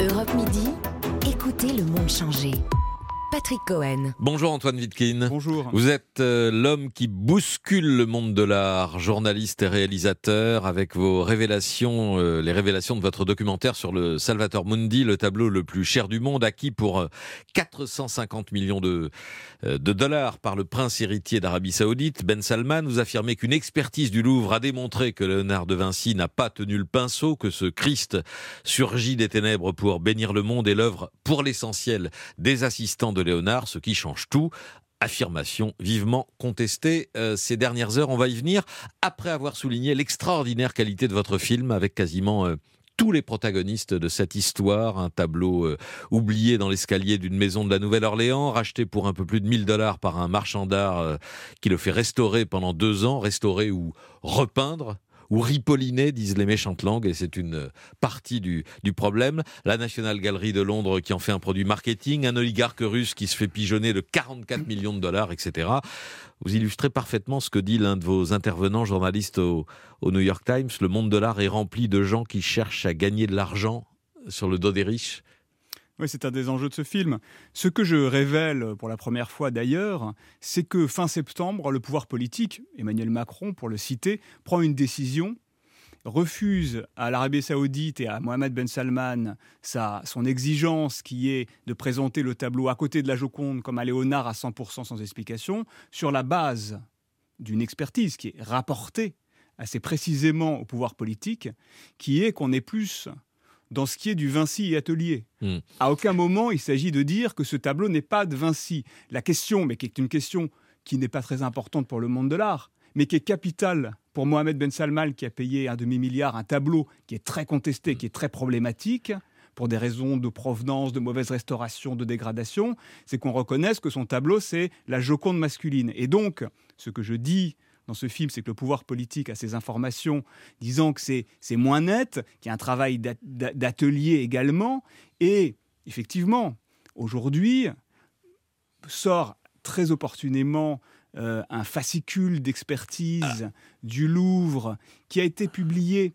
Europe Midi, écoutez le monde changer. Patrick Cohen. Bonjour Antoine Vitkin. Bonjour. Vous êtes euh, l'homme qui bouscule le monde de l'art, journaliste et réalisateur, avec vos révélations, euh, les révélations de votre documentaire sur le Salvator Mundi, le tableau le plus cher du monde, acquis pour euh, 450 millions de, euh, de dollars par le prince héritier d'Arabie Saoudite, Ben Salman. Vous affirmez qu'une expertise du Louvre a démontré que Léonard de Vinci n'a pas tenu le pinceau, que ce Christ surgit des ténèbres pour bénir le monde et l'œuvre, pour l'essentiel, des assistants de Léonard, ce qui change tout. Affirmation vivement contestée euh, ces dernières heures. On va y venir après avoir souligné l'extraordinaire qualité de votre film avec quasiment euh, tous les protagonistes de cette histoire. Un tableau euh, oublié dans l'escalier d'une maison de la Nouvelle-Orléans, racheté pour un peu plus de 1000 dollars par un marchand d'art qui le fait restaurer pendant deux ans, restaurer ou repeindre ou ripolliner, disent les méchantes langues, et c'est une partie du, du problème. La National Gallery de Londres qui en fait un produit marketing, un oligarque russe qui se fait pigeonner de 44 millions de dollars, etc. Vous illustrez parfaitement ce que dit l'un de vos intervenants, journaliste au, au New York Times. Le monde de l'art est rempli de gens qui cherchent à gagner de l'argent sur le dos des riches. Oui, c'est un des enjeux de ce film. Ce que je révèle pour la première fois d'ailleurs, c'est que fin septembre, le pouvoir politique, Emmanuel Macron pour le citer, prend une décision, refuse à l'Arabie saoudite et à Mohamed Ben Salman sa, son exigence qui est de présenter le tableau à côté de la Joconde comme un Léonard à 100% sans explication, sur la base d'une expertise qui est rapportée assez précisément au pouvoir politique, qui est qu'on est plus dans ce qui est du Vinci et Atelier. Hmm. À aucun moment il s'agit de dire que ce tableau n'est pas de Vinci. La question, mais qui est une question qui n'est pas très importante pour le monde de l'art, mais qui est capitale pour Mohamed Ben Salman qui a payé un demi-milliard un tableau qui est très contesté, qui est très problématique pour des raisons de provenance, de mauvaise restauration, de dégradation, c'est qu'on reconnaisse que son tableau, c'est la Joconde masculine. Et donc, ce que je dis dans ce film, c'est que le pouvoir politique a ces informations disant que c'est moins net, qu'il y a un travail d'at- d'at- d'atelier également. Et effectivement, aujourd'hui, sort très opportunément euh, un fascicule d'expertise du Louvre qui a été publié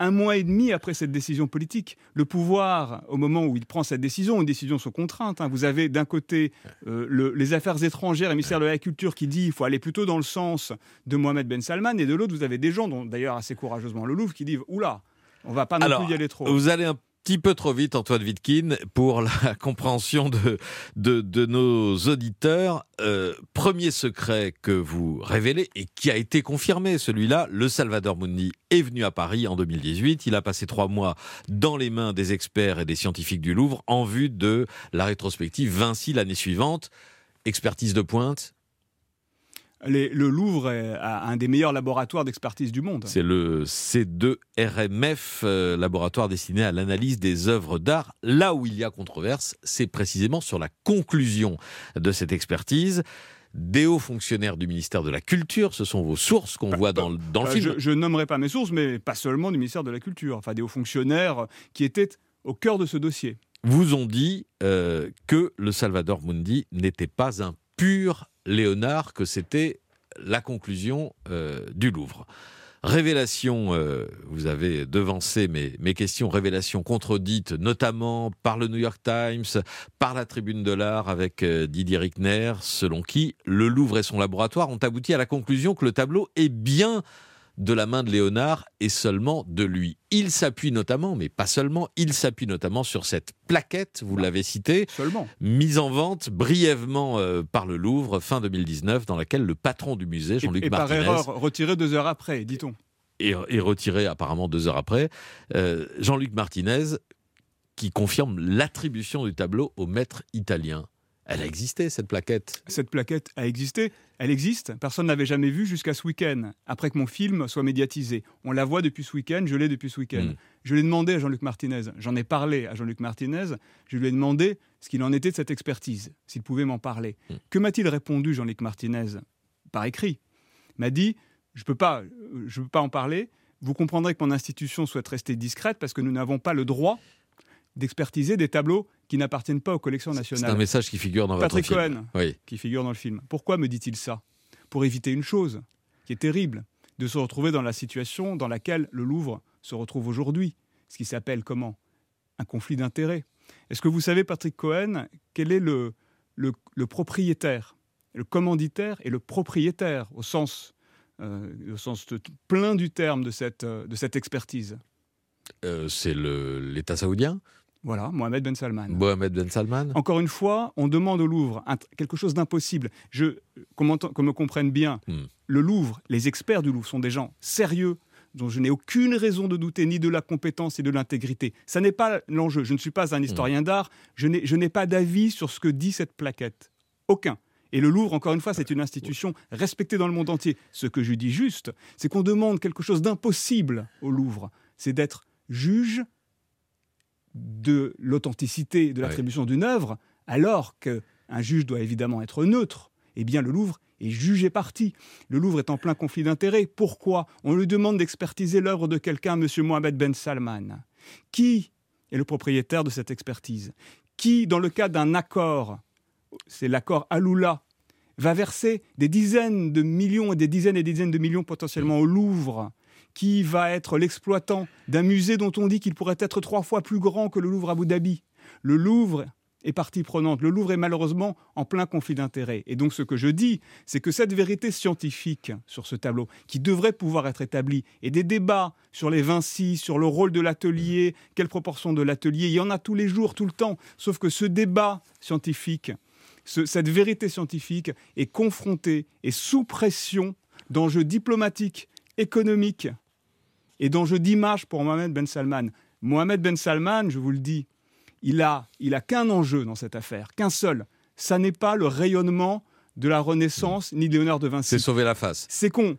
un mois et demi après cette décision politique. Le pouvoir, au moment où il prend cette décision, une décision sous contrainte, hein, vous avez d'un côté euh, le- les affaires étrangères et le ministère de la Culture qui dit qu'il faut aller plutôt dans le sens de Mohamed Ben Salman, et de l'autre, vous avez des gens, dont d'ailleurs assez courageusement le Louvre, qui disent Oula, on va pas non Alors, plus y aller trop. Vous allez un petit peu trop vite, Antoine Vitkin, pour la compréhension de, de, de nos auditeurs. Euh, premier secret que vous révélez et qui a été confirmé, celui-là, le Salvador Mundi est venu à Paris en 2018. Il a passé trois mois dans les mains des experts et des scientifiques du Louvre en vue de la rétrospective Vinci l'année suivante. Expertise de pointe, Les- le Louvre est- un des meilleurs laboratoires d'expertise du monde. C'est le C2RMF, euh, laboratoire destiné à l'analyse des œuvres d'art. Là où il y a controverse, c'est précisément sur la conclusion de cette expertise. Des hauts fonctionnaires du ministère de la Culture, ce sont vos sources qu'on voit dans, le- dans le Euh, film. je, je nommerai pas mes sources, mais pas seulement du ministère de la Culture, enfin des hauts fonctionnaires qui étaient au cœur de ce dossier. Vous ont dit euh, que le Salvador Mundi n'était pas un pur Léonard, que c'était la conclusion euh, du Louvre. Révélation, euh, vous avez devancé mes, questions, révélation contredites notamment par le New York Times, par la Tribune de l'Art avec euh, Didier Rickner, selon qui le Louvre et son laboratoire ont abouti à la conclusion que le tableau est bien de la main de Léonard et seulement de lui. Il s'appuie notamment, mais pas seulement, il s'appuie notamment sur cette plaquette, vous l'avez citée, Seulement. mise en vente brièvement euh, par le Louvre fin 2019, dans laquelle le patron du musée, Et, Jean-Luc et par Martinez, erreur, retiré deux heures après, dit-on. est retiré apparemment deux heures après. Euh, Jean-Luc Martinez qui confirme l'attribution du tableau au maître italien. Elle a existé, cette plaquette. Cette plaquette a existé, elle existe. Personne n'avait jamais vu jusqu'à ce week-end, après que mon film soit médiatisé. On la voit depuis ce week-end, je l'ai depuis ce week-end. Mm. Je l'ai demandé à Jean-Luc Martinez, j'en ai parlé à Jean-Luc Martinez, je lui ai demandé ce qu'il en était de cette expertise, s'il pouvait m'en parler. Mm. Que m'a-t-il répondu Jean-Luc Martinez? Par écrit. Il m'a dit, je ne peux, pas, euh, je peux pas en parler, vous comprendrez que mon institution souhaite rester discrète parce que nous n'avons pas le droit d'expertiser des tableaux qui n'appartiennent pas aux collections C'est un nationales. message qui figure dans Patrick votre film. Cohen, Oui. qui figure dans le film. Pourquoi me dit-il ça? Pour éviter une chose qui est terrible, de se retrouver dans la situation dans laquelle le Louvre se retrouve aujourd'hui. Ce qui s'appelle comment? Un conflit d'intérêts. Est-ce que vous savez, Patrick Cohen, quel est le, le, propriétaire, le commanditaire et le propriétaire au sens, euh, au sens plein du terme de cette, euh, de cette expertise? Euh, C'est l'État saoudien voilà, Mohamed Ben Salman. Mohamed Ben Salman. Encore une fois, on demande au Louvre quelque chose d'impossible. Je, qu'on me comprenne bien, hmm. le Louvre, les experts du Louvre sont des gens sérieux, dont je n'ai aucune raison de douter ni de la compétence et de l'intégrité. Ça n'est pas l'enjeu. Je ne suis pas un hmm. historien d'art. Je n'ai pas d'avis sur ce que dit cette plaquette. Aucun. Et le Louvre, encore une fois, c'est une institution respectée dans le monde entier. Ce que je dis juste, c'est qu'on demande quelque chose d'impossible au Louvre. C'est d'être juge de l'authenticité de l'attribution d'une œuvre, alors qu'un juge doit évidemment être neutre, eh bien le Louvre est jugé parti. Le Louvre est en plein conflit d'intérêts. Pourquoi? On lui demande d'expertiser l'œuvre de quelqu'un, M. Mohamed Ben Salman. Qui est le propriétaire de cette expertise? Qui, dans le cas d'un accord, c'est l'accord Aloula, va verser des dizaines de millions et des dizaines et des dizaines de millions potentiellement au Louvre qui va être l'exploitant d'un musée dont on dit qu'il pourrait être trois fois plus grand que le Louvre Abu Dhabi? Le Louvre est partie prenante. Le Louvre est malheureusement en plein conflit d'intérêts. Et donc ce que je dis, c'est que cette vérité scientifique sur ce tableau, qui devrait pouvoir être établie, et des débats sur les Vinci, sur le rôle de l'atelier, quelle proportion de l'atelier, il y en a tous les jours, tout le temps. Sauf que ce débat scientifique, cette vérité scientifique est confrontée et sous pression d'enjeux diplomatiques, économiques, et d'enjeux d'image pour Mohamed Ben Salman. Mohamed Ben Salman, je vous le dis, il a, il a qu'un enjeu dans cette affaire, qu'un seul. Ça n'est pas le rayonnement de la Renaissance ni de Léonard de Vinci. C'est sauver la face. C'est qu'on,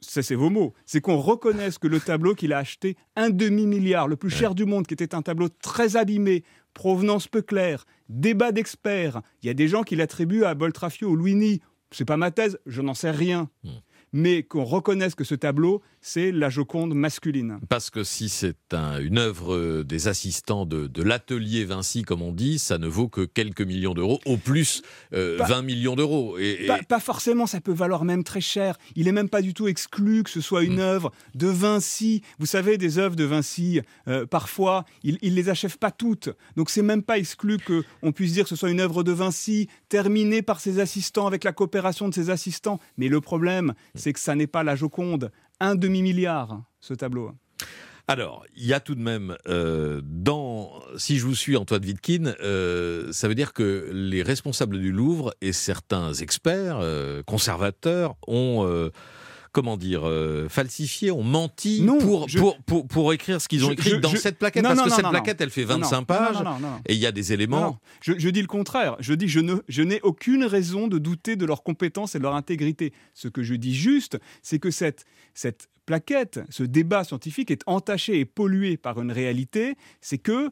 c'est vos mots, c'est qu'on reconnaisse que le tableau qu'il a acheté, un demi-milliard, le plus cher du monde, qui était un tableau très abîmé, provenance peu claire, débat d'experts. Il y a des gens qui l'attribuent à Boltrafio ou Luini. C'est pas ma thèse, je n'en sais rien. Mais qu'on reconnaisse que ce tableau, c'est la Joconde masculine. Parce que si c'est une œuvre des assistants de, l'atelier Vinci, comme on dit, ça ne vaut que quelques millions d'euros, au plus 20 euh, millions d'euros. Et, Pas, forcément, ça peut valoir même très cher. Il n'est même pas du tout exclu que ce soit une hmm. œuvre de Vinci. Vous savez, des œuvres de Vinci, euh, parfois, il ne les achève pas toutes. Donc c'est même pas exclu qu'on puisse dire que ce soit une œuvre de Vinci, terminée par ses assistants, avec la coopération de ses assistants. Mais le problème, c'est que ça n'est pas la Joconde. Un demi-milliard, ce tableau. Alors, il y a tout de même, euh, dans, si je vous suis Antoine Wittkin, euh, ça veut dire que les responsables du Louvre et certains experts, euh, conservateurs, ont comment dire, euh, falsifié, ont menti pour, pour, pour, écrire ce qu'ils ont écrit dans cette plaquette Parce que cette plaquette, elle fait 25 pages et il y a des éléments. Je, dis le contraire. Je dis je je n'ai aucune raison de douter de leur compétence et de leur intégrité. Ce que je dis juste, c'est que cette, cette plaquette, ce débat scientifique est entaché et pollué par une réalité, c'est que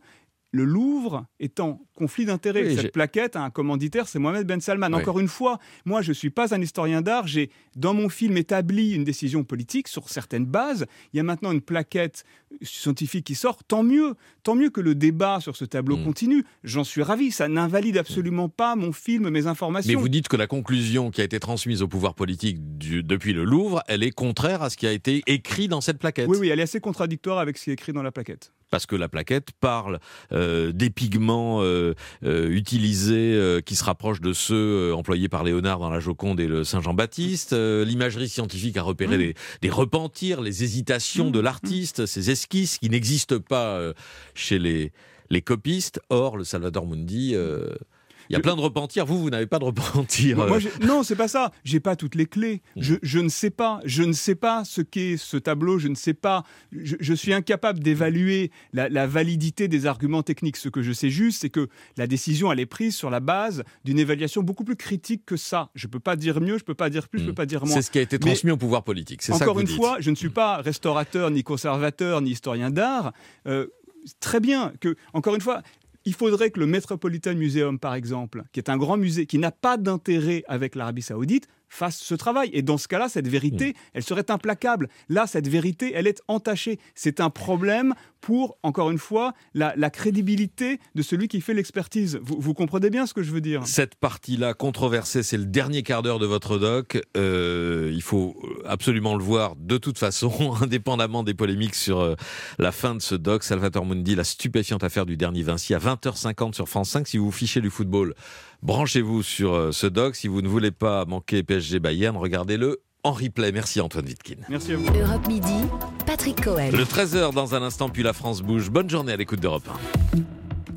le Louvre est en conflit d'intérêts. Cette plaquette a un commanditaire, c'est Mohamed Ben Salman. Encore une fois, moi, je ne suis pas un historien d'art. J'ai, dans mon film, établi une décision politique sur certaines bases. Il y a maintenant une plaquette scientifique qui sort. Tant mieux, tant mieux que le débat sur ce tableau mm. continue. J'en suis ravi. Ça n'invalide absolument pas mon film, mes informations. Mais vous dites que la conclusion qui a été transmise au pouvoir politique depuis le Louvre, elle est contraire à ce qui a été écrit dans cette plaquette. Oui, oui, elle est assez contradictoire avec ce qui est écrit dans la plaquette parce que la plaquette parle euh, des pigments euh, euh, utilisés qui se rapprochent de ceux employés par Léonard dans la Joconde et le Saint-Jean-Baptiste. L'imagerie scientifique a repéré mmh. des, repentirs, les hésitations mmh. de l'artiste, ces esquisses qui n'existent pas chez les, les copistes. Or, le Salvador Mundi il y a plein de repentirs. Vous, vous n'avez pas de repentir. Moi, euh. non, c'est pas ça. J'ai pas toutes les clés. Mm. Je, ne sais pas. Je ne sais pas ce qu'est ce tableau. Je ne sais pas. Je, suis incapable d'évaluer la, validité des arguments techniques. Ce que je sais juste, c'est que la décision, elle est prise sur la base d'une évaluation beaucoup plus critique que ça. Je peux pas dire mieux, je peux pas dire plus, je peux mm. pas dire moins. C'est ce qui a été transmis au pouvoir politique. C'est encore ça une fois, je ne suis mm. pas restaurateur, ni conservateur, ni historien d'art. Euh, très bien que, encore une fois, il faudrait que le Metropolitan Museum, par exemple, qui est un grand musée qui n'a pas d'intérêt avec l'Arabie saoudite, fasse ce travail. Et dans ce cas-là, cette vérité, mm. elle serait implacable. Là, cette vérité, elle est entachée. C'est un problème pour, encore une fois, la, crédibilité de celui qui fait l'expertise. Vous, comprenez bien ce que je veux dire? Cette partie-là controversée, c'est le dernier quart d'heure de votre doc. Euh, il faut absolument le voir de toute façon, indépendamment des polémiques sur euh, la fin de ce doc. Salvatore Mundi, la stupéfiante affaire du dernier Vinci, à 20h50 sur France 5. Si vous fichez du football, branchez-vous sur euh, ce doc. Si vous ne voulez pas manquer PSG Bayern, regardez-le en replay. Merci Antoine Wittkin. Merci à vous. Europe Midi, Le 13h dans un instant, puis la France bouge. Bonne journée à l'écoute d'Europe 1.